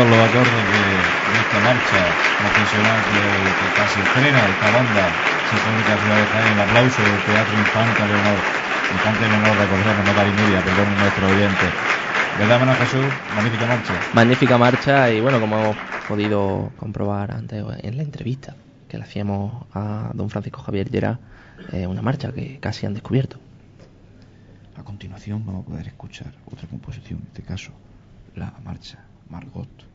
magníficos los acordes de, esta marcha profesional que, que, casi estrena esta banda sinfónica Ciudad de Jaén. El aplauso del Teatro Infante Leonor. Infante Leonor, recordemos, no Marimedia, perdón, nuestro oyente. ¿Verdad, Manuel Jesús? Magnífica marcha. Magnífica marcha y bueno, como hemos podido comprobar antes en la entrevista que le hacíamos a don Francisco Javier Llera, eh, una marcha que casi han descubierto. A continuación vamos a poder escuchar otra composición, en este caso la marcha Margot.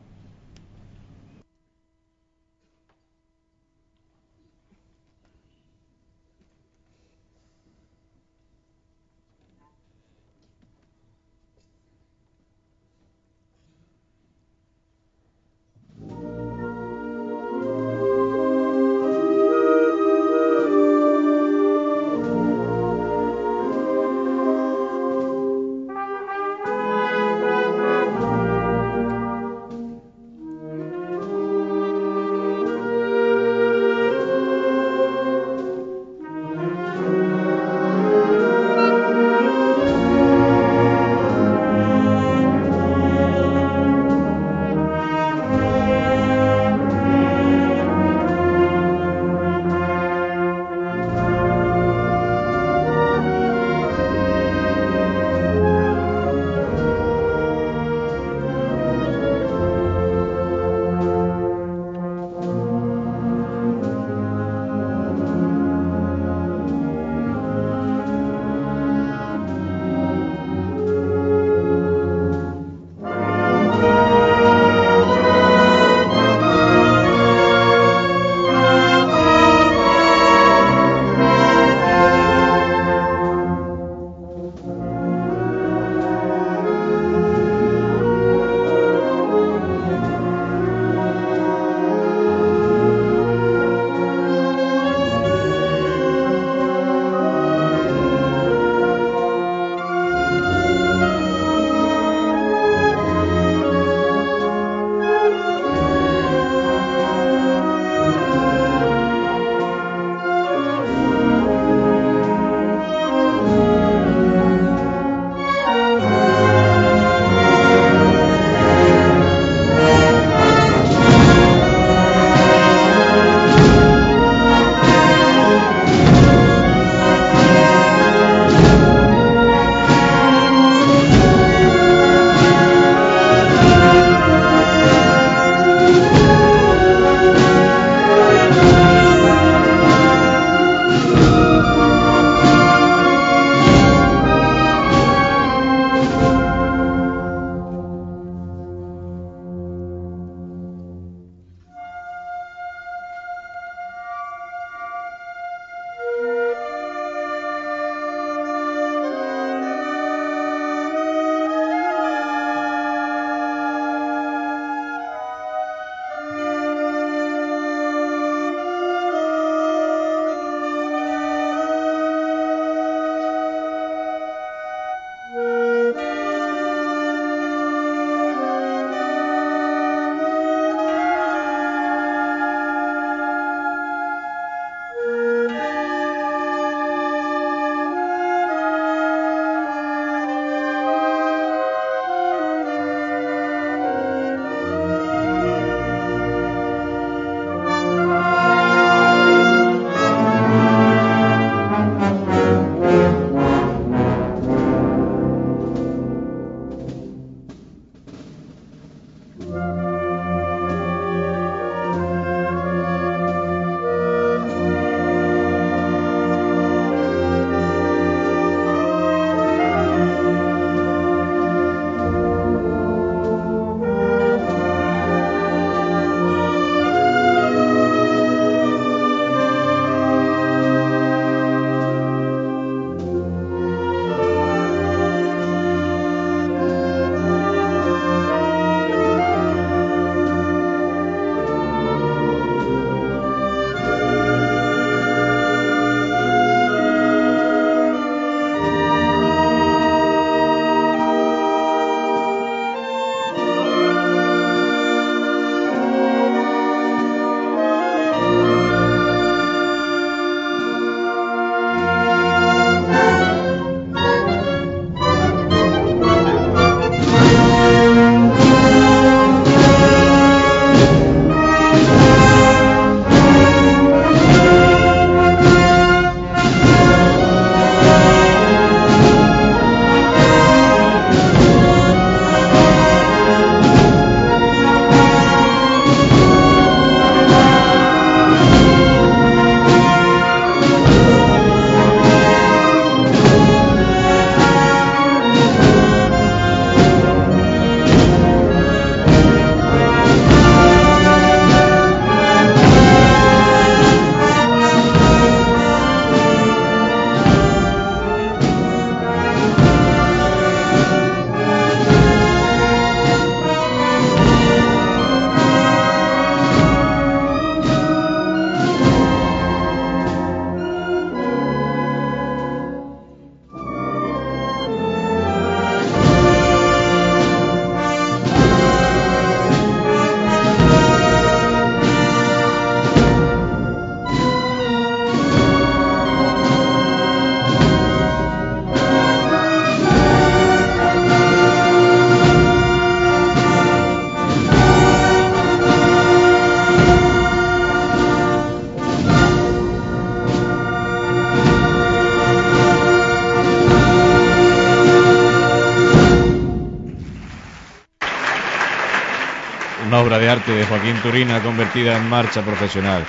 Obra de arte de Joaquín Turina convertida en marcha profesional.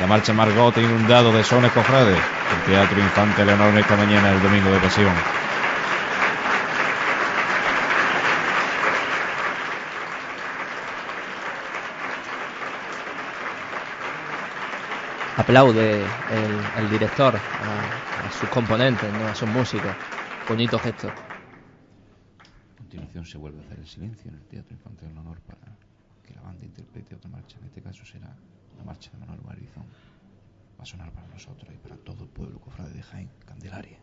La marcha Margot inundado de sones cofrades. El Teatro Infante Leonor esta mañana, el domingo de pasión. Aplaude el, director a, sus componentes, ¿no? a sus músicos. Bonito gesto. A continuación se vuelve a hacer el silencio en el Teatro Infante Leonor para la banda interprete otra marcha. En este caso será la marcha de Manuel Marizón va a sonar para nosotros y para todo el pueblo cofrade de Jaén, Candelaria.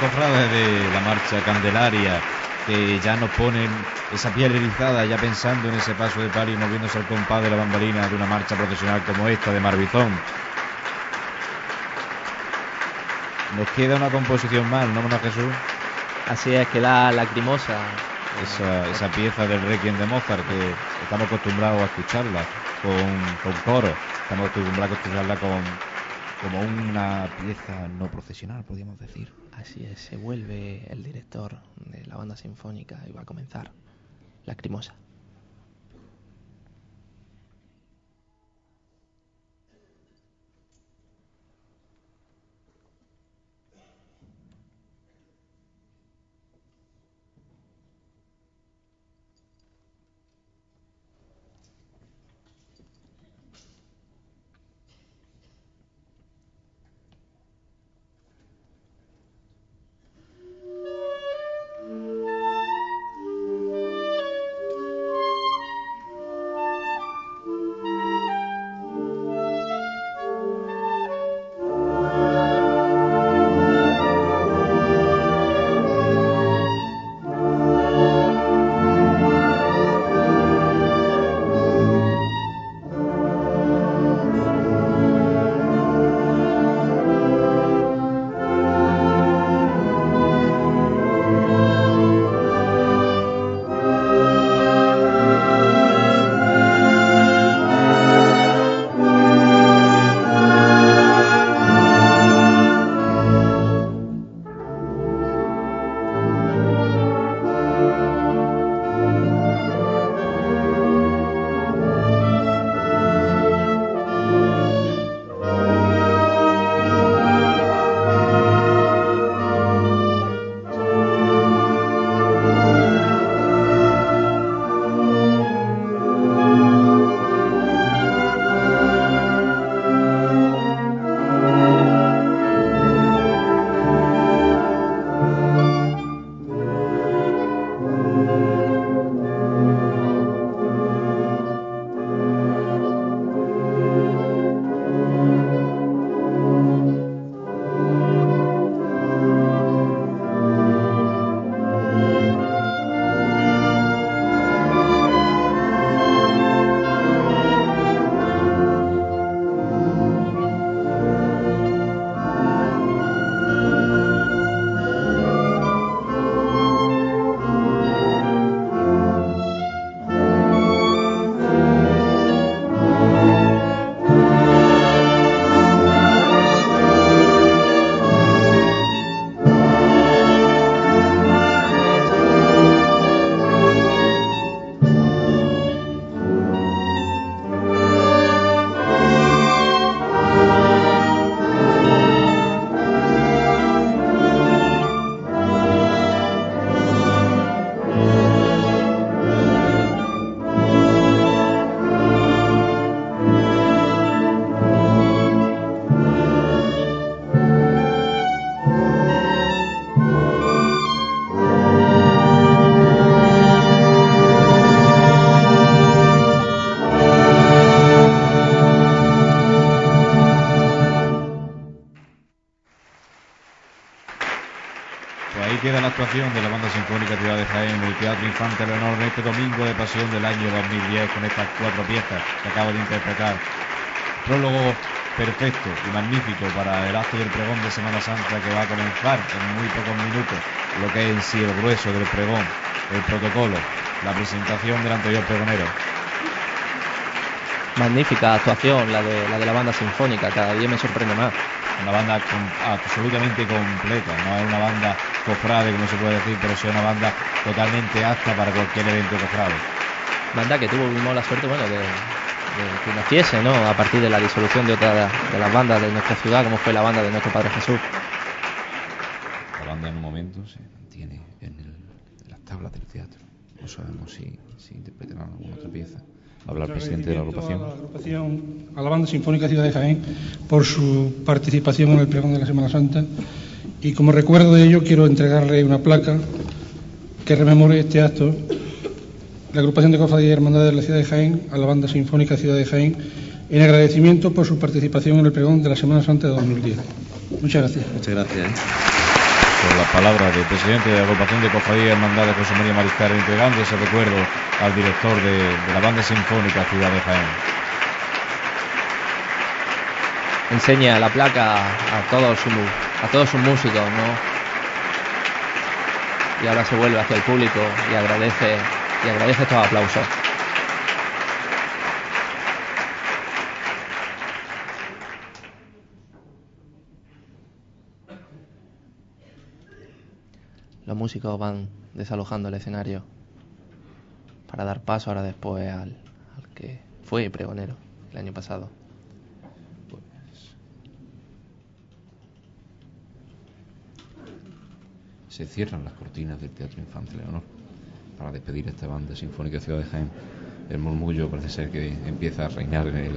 Cofrades de la marcha Candelaria que ya nos ponen esa piel erizada ya pensando en ese paso de palio y moviéndose al compás de la bambalina de una marcha profesional como esta de Marbizón. Nos queda una composición más, ¿no, Mona Jesús? Así es, que la lacrimosa. Esa, esa pieza del Requiem de Mozart que estamos acostumbrados a escucharla con, con coro, estamos acostumbrados a escucharla con, como una pieza no profesional, podríamos decir. Así es, se vuelve el director de la banda sinfónica y va a comenzar Lacrimosa. De la Banda Sinfónica Ciudad de Jaén en el Teatro Infante Leonor en este domingo de pasión del año 2010 con estas cuatro piezas que acabo de interpretar. Prólogo perfecto y magnífico para el acto del pregón de Semana Santa que va a comenzar en muy pocos minutos, lo que es en sí el grueso del pregón, el protocolo, la presentación del anterior pregonero. Magnífica actuación la de la, de la banda sinfónica, cada día me sorprende más. Una banda absolutamente completa, no es una banda cofrade, como se puede decir, pero sí una banda totalmente apta para cualquier evento cofrade. Banda que tuvimos la suerte, bueno, de, que naciese, ¿no? A partir de la disolución de otra de las bandas de nuestra ciudad, como fue la banda de nuestro Padre Jesús. La banda en un momento se mantiene en, las tablas del teatro. No sabemos si, si interpretarán alguna otra pieza. Habla el presidente de la agrupación. A la agrupación, a la banda sinfónica Ciudad de Jaén, por su participación en el pregón de la Semana Santa y como recuerdo de ello quiero entregarle una placa que rememore este acto, la agrupación de cofradías y hermandades de la ciudad de Jaén a la banda sinfónica Ciudad de Jaén en agradecimiento por su participación en el pregón de la Semana Santa de 2010. Muchas gracias. Muchas gracias. ¿eh? con las palabras del presidente de la agrupación de cofradía hermandad de José María Mariscal entregando ese recuerdo al director de, de la banda sinfónica Ciudad de Jaén. Enseña la placa a todos sus, a todos sus músicos, ¿no? Y ahora se vuelve hacia el público y agradece, y agradece estos aplausos. Los músicos van desalojando el escenario para dar paso ahora después al, al que fue pregonero el año pasado. Se cierran las cortinas del Teatro Infante Leonor para despedir a esta banda sinfónica de Ciudad de Jaén. El murmullo parece ser que empieza a reinar en el,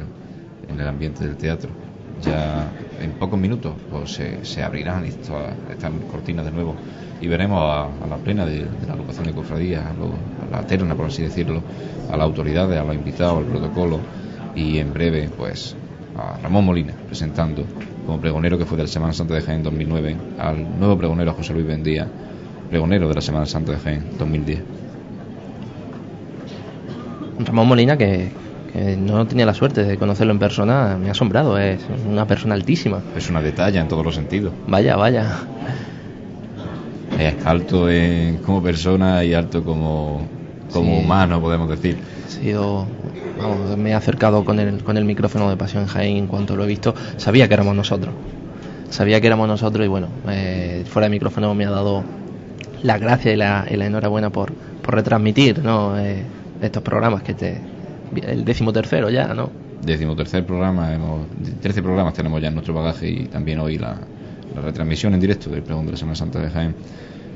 en el ambiente del teatro. Ya en pocos minutos pues, se, abrirán estas, cortinas de nuevo y veremos a, la plena de, de la agrupación de cofradías, a, lo- a la terna, por así decirlo, a las autoridades, a los invitados, al protocolo y en breve, pues, a Ramón Molina presentando como pregonero que fue del Semana Santa de Jaén 2009 al nuevo pregonero José Luis Bendía, pregonero de la Semana Santa de Jaén 2010. Ramón Molina, que, no tenía la suerte de conocerlo en persona, me ha asombrado, es una persona altísima. Es una detalle en todos los sentidos. Vaya, vaya. Es alto en- como persona y alto como, como Sí. humano, podemos decir. Vamos, me he acercado con el, con el micrófono de Pasión Jaén en cuanto lo he visto. Sabía que éramos nosotros. Sabía que éramos nosotros y bueno, eh, fuera de micrófono me ha dado la gracia y la, y la enhorabuena por, por retransmitir ¿no? Eh, estos programas que te. El décimo tercero ya, ¿no? Décimo tercer programa, hemos, 13 programas tenemos ya en nuestro bagaje y también hoy la, la retransmisión en directo del pregón de la Semana Santa de Jaén.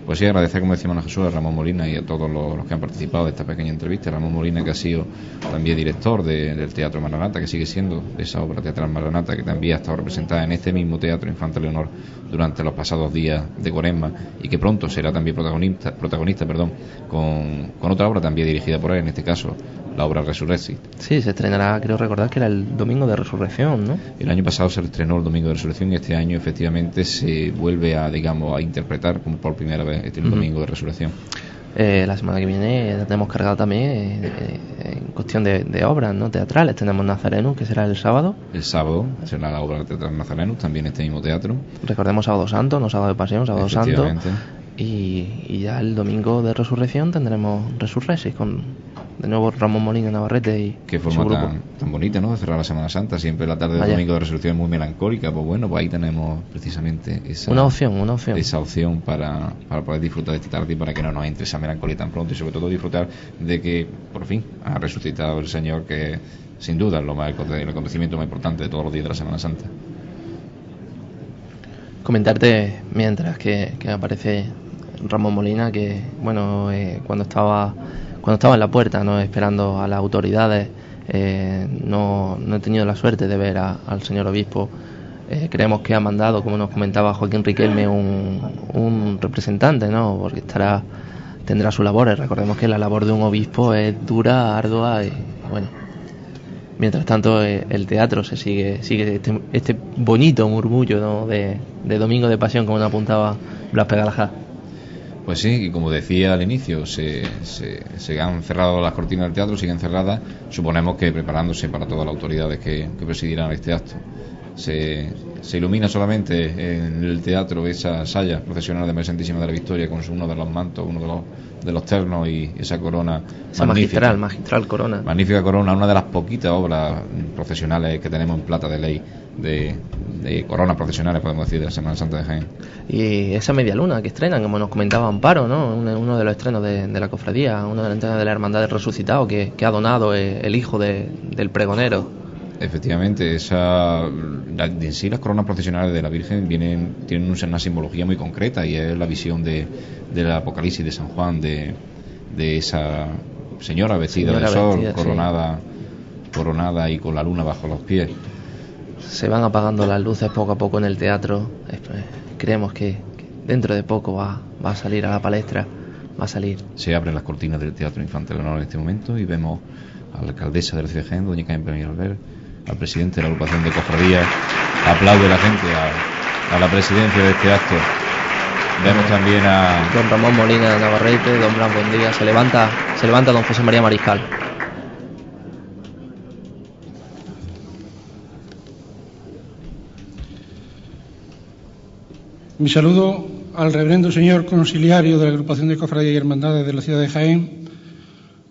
Pues sí, agradecer, como decíamos a Jesús, a Ramón Molina y a todos los, los que han participado de esta pequeña entrevista. Ramón Molina, que ha sido también director de- del Teatro Maranata, que sigue siendo esa obra teatral Maranata, que también ha estado representada en este mismo Teatro Infante Leonor durante los pasados días de Cuaresma y que pronto será también protagonista, protagonista perdón, con, con otra obra también dirigida por él, en este caso la obra Resurrexit. Sí, se estrenará, creo recordar que era el domingo de resurrección, ¿no? El año pasado se estrenó el Domingo de Resurrección y este año efectivamente se vuelve a, digamos, a interpretar como por primera vez este Ujú. Domingo de Resurrección. Eh, la semana que viene la tenemos cargada también eh, eh, en cuestión de, de obras no teatrales. Tenemos Nazareno, que será el sábado. El sábado será la obra de Teatro Nazareno, también este mismo teatro. Recordemos Sábado Santo, no Sábado de Pasión, Sábado Santo. Y, y ya el domingo de resurrección tendremos Resurrexis con de nuevo Ramón Molina Navarrete y Qué su forma grupo. tan, tan bonita, ¿no? De cerrar la Semana Santa. Siempre la tarde del Vaya. Domingo de Resurrección es muy melancólica. Pues bueno, pues ahí tenemos precisamente esa, Una opción, una opción. esa opción para, para poder disfrutar de esta tarde y para que no nos entre esa melancolía tan pronto y sobre todo disfrutar de que por fin ha resucitado el Señor que sin duda es lo más, el acontecimiento más importante de todos los días de la Semana Santa. comentarte mientras que, que aparece Ramón Molina que bueno eh, cuando estaba cuando estaba en la puerta no esperando a las autoridades eh, no, no he tenido la suerte de ver a- al señor obispo Eh, creemos que ha mandado como nos comentaba Joaquín Riquelme un, representante no porque estará tendrá sus labores recordemos que la labor de un obispo es dura ardua y bueno Mientras tanto, eh, el teatro se sigue, sigue este, este bonito murmullo ¿no? de, de Domingo de Pasión, como nos apuntaba Blas Pegalajá. Pues sí, y como decía al inicio, se, se, se han cerrado las cortinas del teatro, siguen cerradas, suponemos que preparándose para todas las autoridades que, que presidirán este acto. Se, se ilumina solamente en el teatro esa saya procesional de María Santísima de la Victoria con su- uno de los mantos, uno de los, de los ternos y esa corona Esa magnífica. magistral, magistral corona. Magnífica corona, una de las poquitas obras procesionales que tenemos en plata de ley, de, de coronas procesionales, podemos decir, de la Semana Santa de Jaén. Y esa media luna que estrenan, como nos comentaba Amparo, ¿no? uno, de los estrenos de, de la cofradía, uno de los estrenos de la Hermandad del Resucitado que, que ha donado eh, el hijo de- del pregonero. Efectivamente, esa, la- en sí las coronas procesionales de la Virgen vienen, tienen una simbología muy concreta y es la visión de, del Apocalipsis de San Juan, de, de esa señora vestida Señora de sol, vestida, sí. coronada, coronada y con la luna bajo los pies. Se van apagando las luces poco a poco en el teatro. Eh, Creemos que, que dentro de poco va, va a salir a la palestra, va a salir. Se abren las cortinas del Teatro Infante Leonor en este momento y vemos a la alcaldesa de la ciudad de Jaén, doña Carmen Albert, al presidente de la agrupación de cofradías, aplaude la gente a, a la presidencia de este acto. Vemos también a... Don Ramón Molina Navarrete, don Blas Buendía, se levanta, se levanta don José María Mariscal. Mi saludo al reverendo señor conciliario de la agrupación de cofradías y hermandades de la ciudad de Jaén,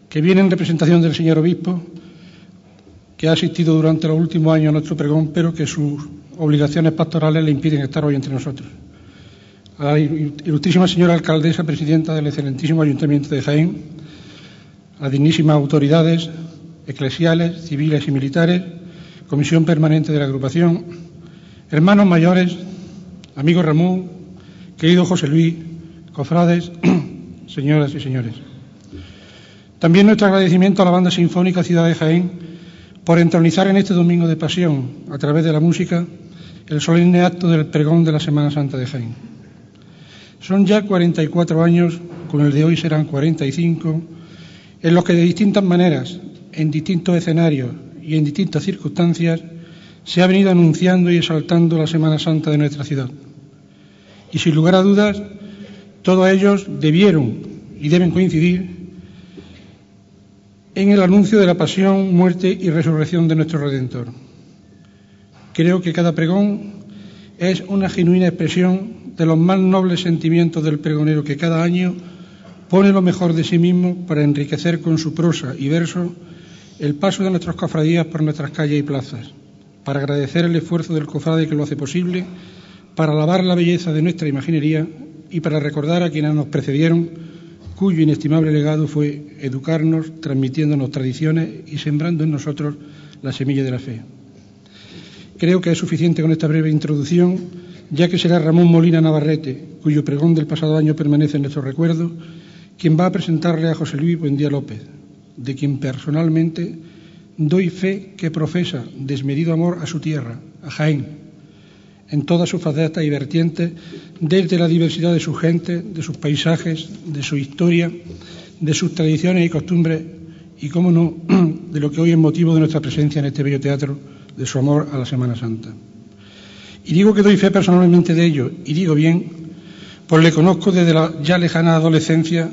que viene en representación del señor obispo, que ha asistido durante los últimos años a nuestro pregón, pero que sus obligaciones pastorales le impiden estar hoy entre nosotros. A la ilustrísima señora alcaldesa, presidenta del excelentísimo Ayuntamiento de Jaén, a dignísimas autoridades eclesiales, civiles y militares, comisión permanente de la agrupación, hermanos mayores, amigo Ramón, querido José Luis, cofrades, señoras y señores. También nuestro agradecimiento a la Banda Sinfónica Ciudad de Jaén por entronizar en este domingo de pasión, a través de la música, el solemne acto del pregón de la Semana Santa de Jaén. Son ya 44 años, con el de hoy serán 45, en los que de distintas maneras, en distintos escenarios y en distintas circunstancias, se ha venido anunciando y exaltando la Semana Santa de nuestra ciudad. Y sin lugar a dudas, todos ellos debieron y deben coincidir en el anuncio de la pasión, muerte y resurrección de nuestro Redentor. Creo que cada pregón es una genuina expresión de los más nobles sentimientos del pregonero que cada año pone lo mejor de sí mismo para enriquecer con su prosa y verso el paso de nuestras cofradías por nuestras calles y plazas, para agradecer el esfuerzo del cofrade que lo hace posible, para alabar la belleza de nuestra imaginería y para recordar a quienes nos precedieron cuyo inestimable legado fue educarnos, transmitiéndonos tradiciones y sembrando en nosotros la semilla de la fe. Creo que es suficiente con esta breve introducción, ya que será Ramón Molina Navarrete, cuyo pregón del pasado año permanece en nuestro recuerdo, quien va a presentarle a José Luis Buendía López, de quien personalmente doy fe que profesa desmedido amor a su tierra, a Jaén, en todas sus facetas y vertientes, desde la diversidad de su gente, de sus paisajes, de su historia, de sus tradiciones y costumbres, y, cómo no, de lo que hoy es motivo de nuestra presencia en este bello teatro, de su amor a la Semana Santa. Y digo que doy fe personalmente de ello, y digo bien, pues le conozco desde la ya lejana adolescencia,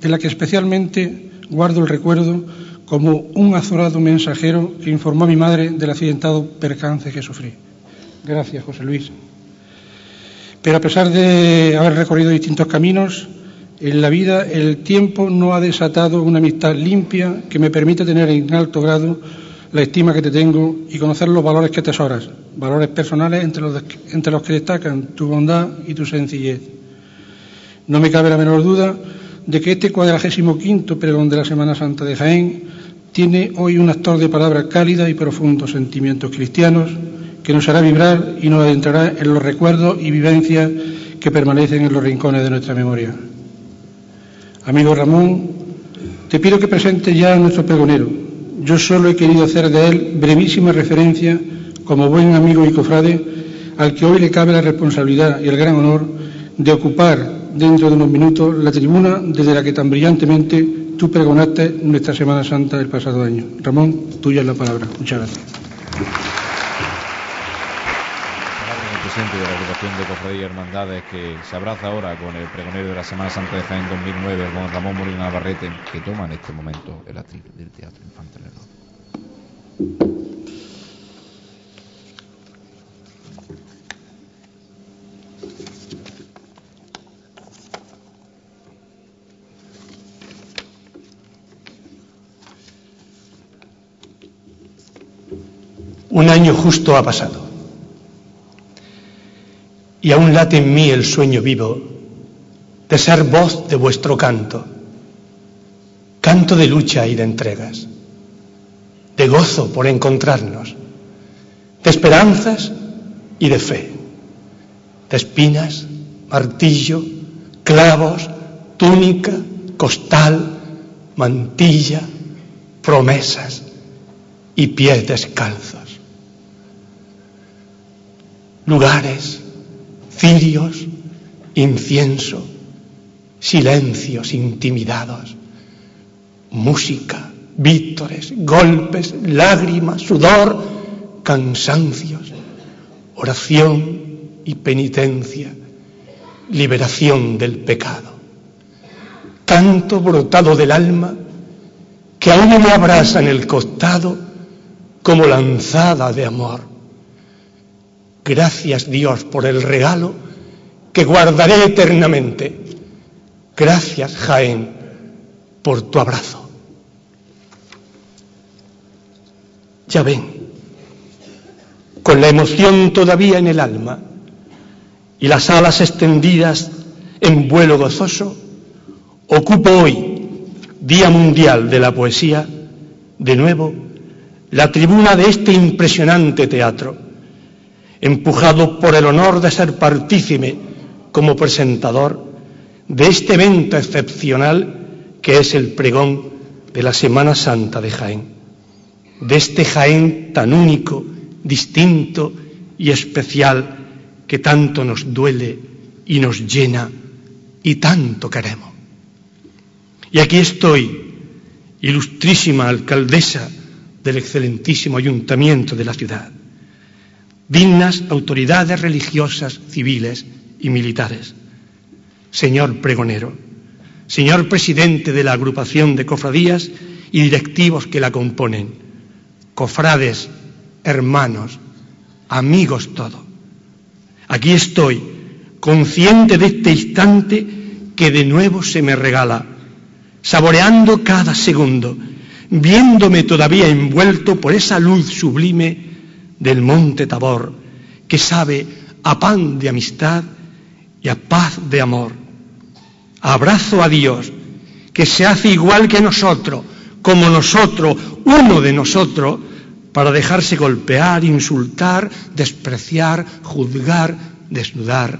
de la que especialmente guardo el recuerdo como un azorado mensajero que informó a mi madre del accidentado percance que sufrí. Gracias, José Luis. Pero a pesar de haber recorrido distintos caminos, en la vida el tiempo no ha desatado una amistad limpia que me permite tener en alto grado la estima que te tengo y conocer los valores que atesoras, valores personales entre los, entre los que destacan tu bondad y tu sencillez. No me cabe la menor duda de que este cuadragésimo quinto pregón de la Semana Santa de Jaén tiene hoy un actor de palabras cálidas y profundos sentimientos cristianos que nos hará vibrar y nos adentrará en los recuerdos y vivencias que permanecen en los rincones de nuestra memoria. Amigo Ramón, te pido que presente ya a nuestro pregonero. Yo solo he querido hacer de él brevísima referencia como buen amigo y cofrade al que hoy le cabe la responsabilidad y el gran honor de ocupar dentro de unos minutos la tribuna desde la que tan brillantemente tú pregonaste nuestra Semana Santa del pasado año. Ramón, tuya es la palabra. Muchas gracias. presidente de la agrupación de cofradías y hermandades que se abraza ahora con el pregonero de la Semana Santa de Jaén 2009, con Ramón Molina Navarrete, que toma en este momento el atril del Teatro Infante Un año justo ha pasado y aún late en mí el sueño vivo de ser voz de vuestro canto, canto de lucha y de entregas, de gozo por encontrarnos, de esperanzas y de fe, de espinas, martillo, clavos, túnica, costal, mantilla, promesas y pies descalzos. Lugares, cirios, incienso, silencios intimidados, música, vítores, golpes, lágrimas, sudor, cansancios, oración y penitencia, liberación del pecado. Canto brotado del alma que aún me abraza en el costado como lanzada de amor. Gracias Dios por el regalo que guardaré eternamente. Gracias Jaén por tu abrazo. Ya ven, con la emoción todavía en el alma y las alas extendidas en vuelo gozoso, ocupo hoy, Día Mundial de la Poesía, de nuevo la tribuna de este impresionante teatro, empujado por el honor de ser partícipe como presentador de este evento excepcional que es el pregón de la Semana Santa de Jaén, de este Jaén tan único, distinto y especial que tanto nos duele y nos llena y tanto queremos. Y aquí estoy, ilustrísima alcaldesa del excelentísimo ayuntamiento de la ciudad, dignas autoridades religiosas, civiles y militares, señor pregonero, señor presidente de la agrupación de cofradías y directivos que la componen, cofrades, hermanos, amigos todos. Aquí estoy, consciente de este instante que de nuevo se me regala, saboreando cada segundo, viéndome todavía envuelto por esa luz sublime del monte Tabor, que sabe a pan de amistad y a paz de amor. Abrazo a Dios, que se hace igual que nosotros, como nosotros, uno de nosotros, para dejarse golpear, insultar, despreciar, juzgar, desnudar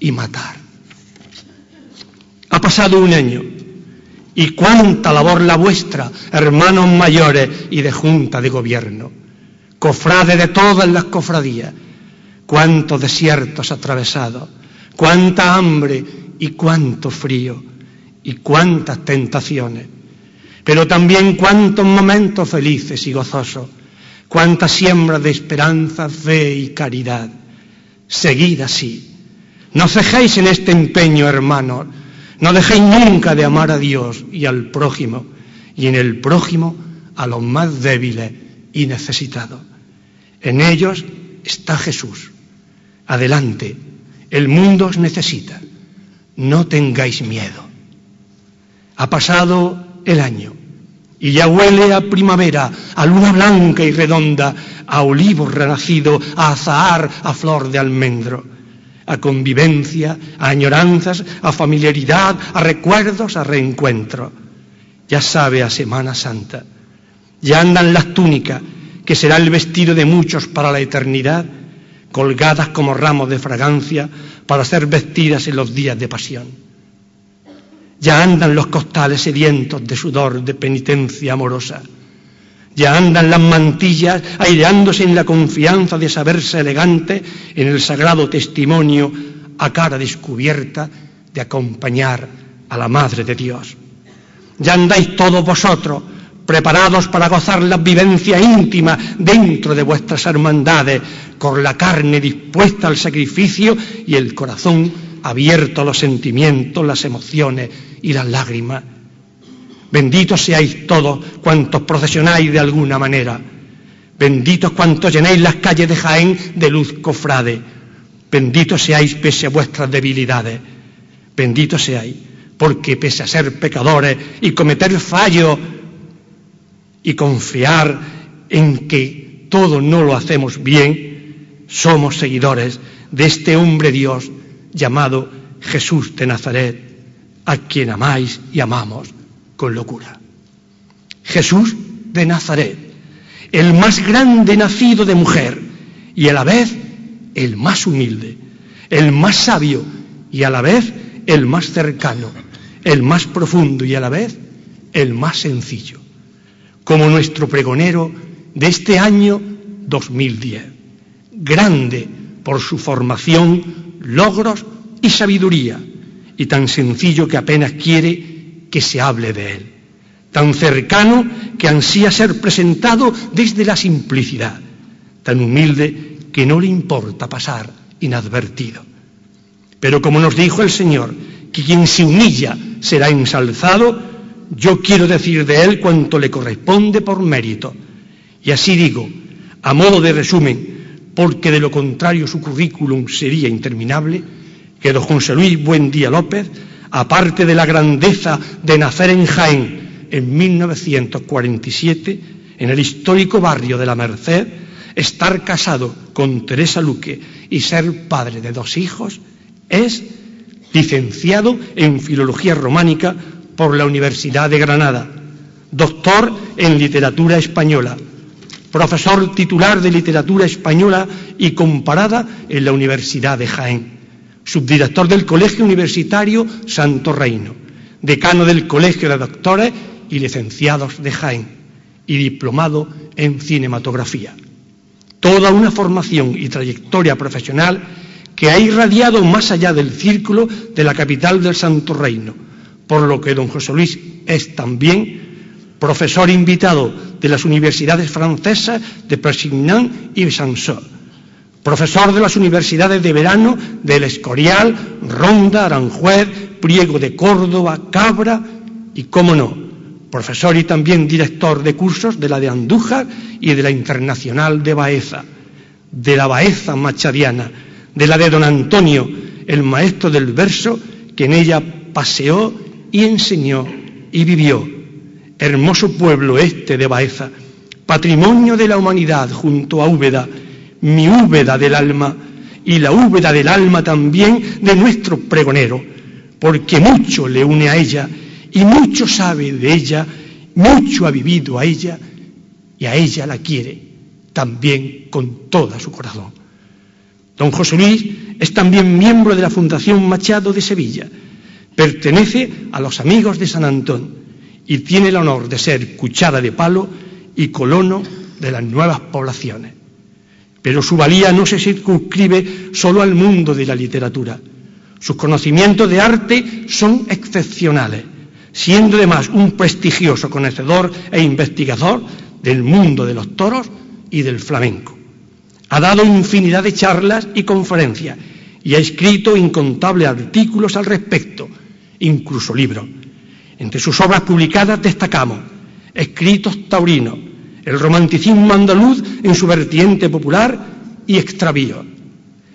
y matar. Ha pasado un año y cuánta labor la vuestra, hermanos mayores y de junta de gobierno, cofrades de todas las cofradías, cuántos desiertos atravesados, cuánta hambre y cuánto frío y cuántas tentaciones pero también cuántos momentos felices y gozosos, cuántas siembras de esperanza, fe y caridad. Seguid así. No cejéis en este empeño, hermanos. No dejéis nunca de amar a Dios y al prójimo, y en el prójimo a los más débiles y necesitados. En ellos está Jesús. Adelante, el mundo os necesita. No tengáis miedo. Ha pasado el año y ya huele a primavera, a luna blanca y redonda, a olivo renacido, a azahar, a flor de almendro, a convivencia, a añoranzas, a familiaridad, a recuerdos, a reencuentro. Ya sabe a Semana Santa. Ya andan las túnicas, que será el vestido de muchos para la eternidad, colgadas como ramos de fragancia para ser vestidas en los días de pasión. Ya andan los costales sedientos de sudor, de penitencia amorosa. Ya andan las mantillas aireándose en la confianza de saberse elegante en el sagrado testimonio a cara descubierta de acompañar a la Madre de Dios. Ya andáis todos vosotros preparados para gozar la vivencia íntima dentro de vuestras hermandades, con la carne dispuesta al sacrificio y el corazón abierto a los sentimientos, las emociones y las lágrimas. Benditos seáis todos cuantos procesionáis de alguna manera. Benditos cuantos llenéis las calles de Jaén de luz cofrade. Benditos seáis pese a vuestras debilidades. Benditos seáis, porque pese a ser pecadores y cometer fallos y confiar en que todo no lo hacemos bien, somos seguidores de este hombre Dios llamado Jesús de Nazaret, a quien amáis y amamos con locura. Jesús de Nazaret, el más grande nacido de mujer y a la vez el más humilde, el más sabio y a la vez el más cercano, el más profundo y a la vez el más sencillo, como nuestro pregonero de este año 2010, grande por su formación, logros y sabiduría, y tan sencillo que apenas quiere que se hable de él, tan cercano que ansía ser presentado desde la simplicidad, tan humilde que no le importa pasar inadvertido. Pero como nos dijo el Señor, que quien se humilla será ensalzado, yo quiero decir de él cuanto le corresponde por mérito. Y así digo, a modo de resumen, porque de lo contrario su currículum sería interminable, que don José Luis Buendía López, aparte de la grandeza de nacer en Jaén en 1947, en el histórico barrio de la Merced, estar casado con Teresa Luque y ser padre de dos hijos, es licenciado en Filología Románica por la Universidad de Granada, doctor en Literatura Española, profesor titular de Literatura Española y comparada en la Universidad de Jaén, subdirector del Colegio Universitario Santo Reino, decano del Colegio de Doctores y Licenciados de Jaén y diplomado en Cinematografía. Toda una formación y trayectoria profesional que ha irradiado más allá del círculo de la capital del Santo Reino, por lo que don José Luis es también profesor invitado de las universidades francesas de Persignan y Besançon, profesor de las universidades de verano del Escorial, Ronda, Aranjuez, Priego de Córdoba, Cabra y, cómo no, profesor y también director de cursos de la de Andújar y de la Internacional de Baeza, de la Baeza machadiana, de la de don Antonio, el maestro del verso, que en ella paseó y enseñó y vivió. Hermoso pueblo este de Baeza, patrimonio de la humanidad junto a Úbeda, mi Úbeda del alma y la Úbeda del alma también de nuestro pregonero, porque mucho le une a ella y mucho sabe de ella, mucho ha vivido a ella y a ella la quiere también con todo su corazón. Don José Luis es también miembro de la Fundación Machado de Sevilla. Pertenece a los amigos de San Antón y tiene el honor de ser cuchara de palo y colono de las nuevas poblaciones. Pero su valía no se circunscribe solo al mundo de la literatura. Sus conocimientos de arte son excepcionales, siendo además un prestigioso conocedor e investigador del mundo de los toros y del flamenco. Ha dado infinidad de charlas y conferencias y ha escrito incontables artículos al respecto, incluso libros. Entre sus obras publicadas destacamos Escritos taurinos, el romanticismo andaluz en su vertiente popular y extravío.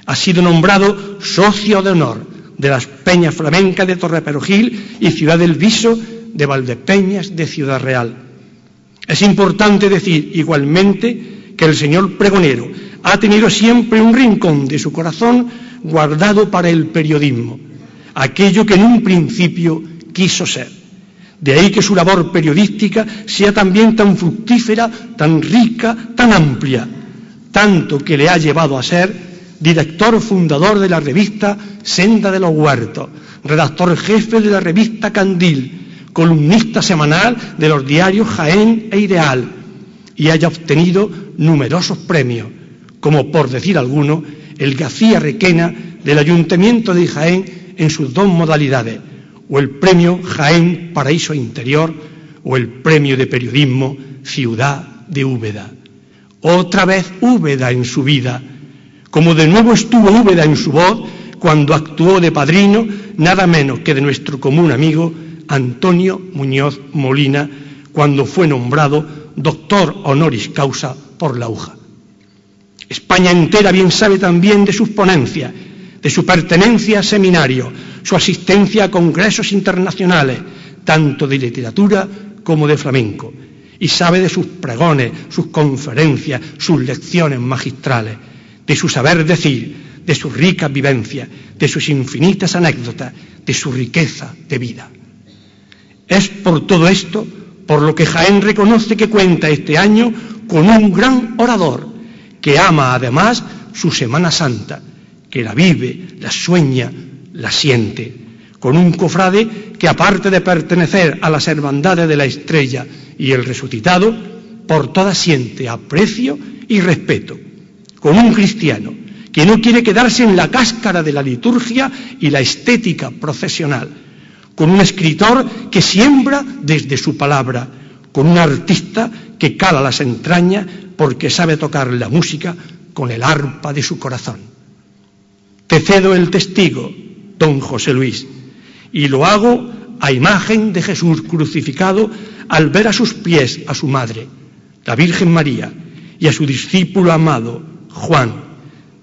Ha sido nombrado socio de honor de las Peñas Flamencas de Torreperogil y Ciudad del Viso de Valdepeñas de Ciudad Real. Es importante decir igualmente que el señor pregonero ha tenido siempre un rincón de su corazón guardado para el periodismo, aquello que en un principio quiso ser. De ahí que su labor periodística sea también tan fructífera, tan rica, tan amplia, tanto que le ha llevado a ser director fundador de la revista Senda de los Huertos, redactor jefe de la revista Candil, columnista semanal de los diarios Jaén e Ideal, y haya obtenido numerosos premios como por decir alguno, el García Requena del Ayuntamiento de Jaén en sus dos modalidades, o el premio Jaén Paraíso Interior o el premio de periodismo Ciudad de Úbeda. Otra vez Úbeda en su vida, como de nuevo estuvo Úbeda en su voz cuando actuó de padrino nada menos que de nuestro común amigo Antonio Muñoz Molina, cuando fue nombrado doctor honoris causa por la UJA. España entera bien sabe también de sus ponencias, de su pertenencia a seminarios, su asistencia a congresos internacionales, tanto de literatura como de flamenco, y sabe de sus pregones, sus conferencias, sus lecciones magistrales, de su saber decir, de sus ricas vivencias, de sus infinitas anécdotas, de su riqueza de vida. Es por todo esto por lo que Jaén reconoce que cuenta este año con un gran orador, que ama además su Semana Santa, que la vive, la sueña, la siente, con un cofrade que aparte de pertenecer a las hermandades de la estrella y el resucitado, por todas siente aprecio y respeto, con un cristiano que no quiere quedarse en la cáscara de la liturgia y la estética procesional, con un escritor que siembra desde su palabra, con un artista que cala las entrañas porque sabe tocar la música con el arpa de su corazón. Te cedo el testigo, don José Luis. Y lo hago a imagen de Jesús crucificado al ver a sus pies a su madre, la Virgen María, y a su discípulo amado, Juan,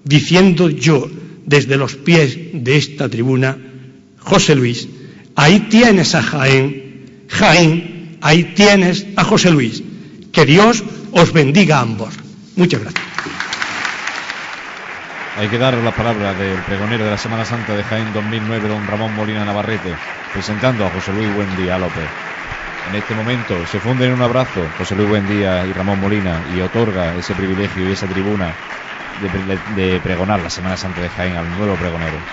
diciendo yo desde los pies de esta tribuna, José Luis, ahí tienes a Jaén, Jaén, ahí tienes a José Luis. Que Dios os bendiga a ambos. Muchas gracias. Hay que dar las palabras del pregonero de la Semana Santa de Jaén 2009, don Ramón Molina Navarrete, presentando a José Luis Buendía López. En este momento se funden en un abrazo José Luis Buendía y Ramón Molina y otorga ese privilegio y esa tribuna de, de pregonar la Semana Santa de Jaén al nuevo pregonero.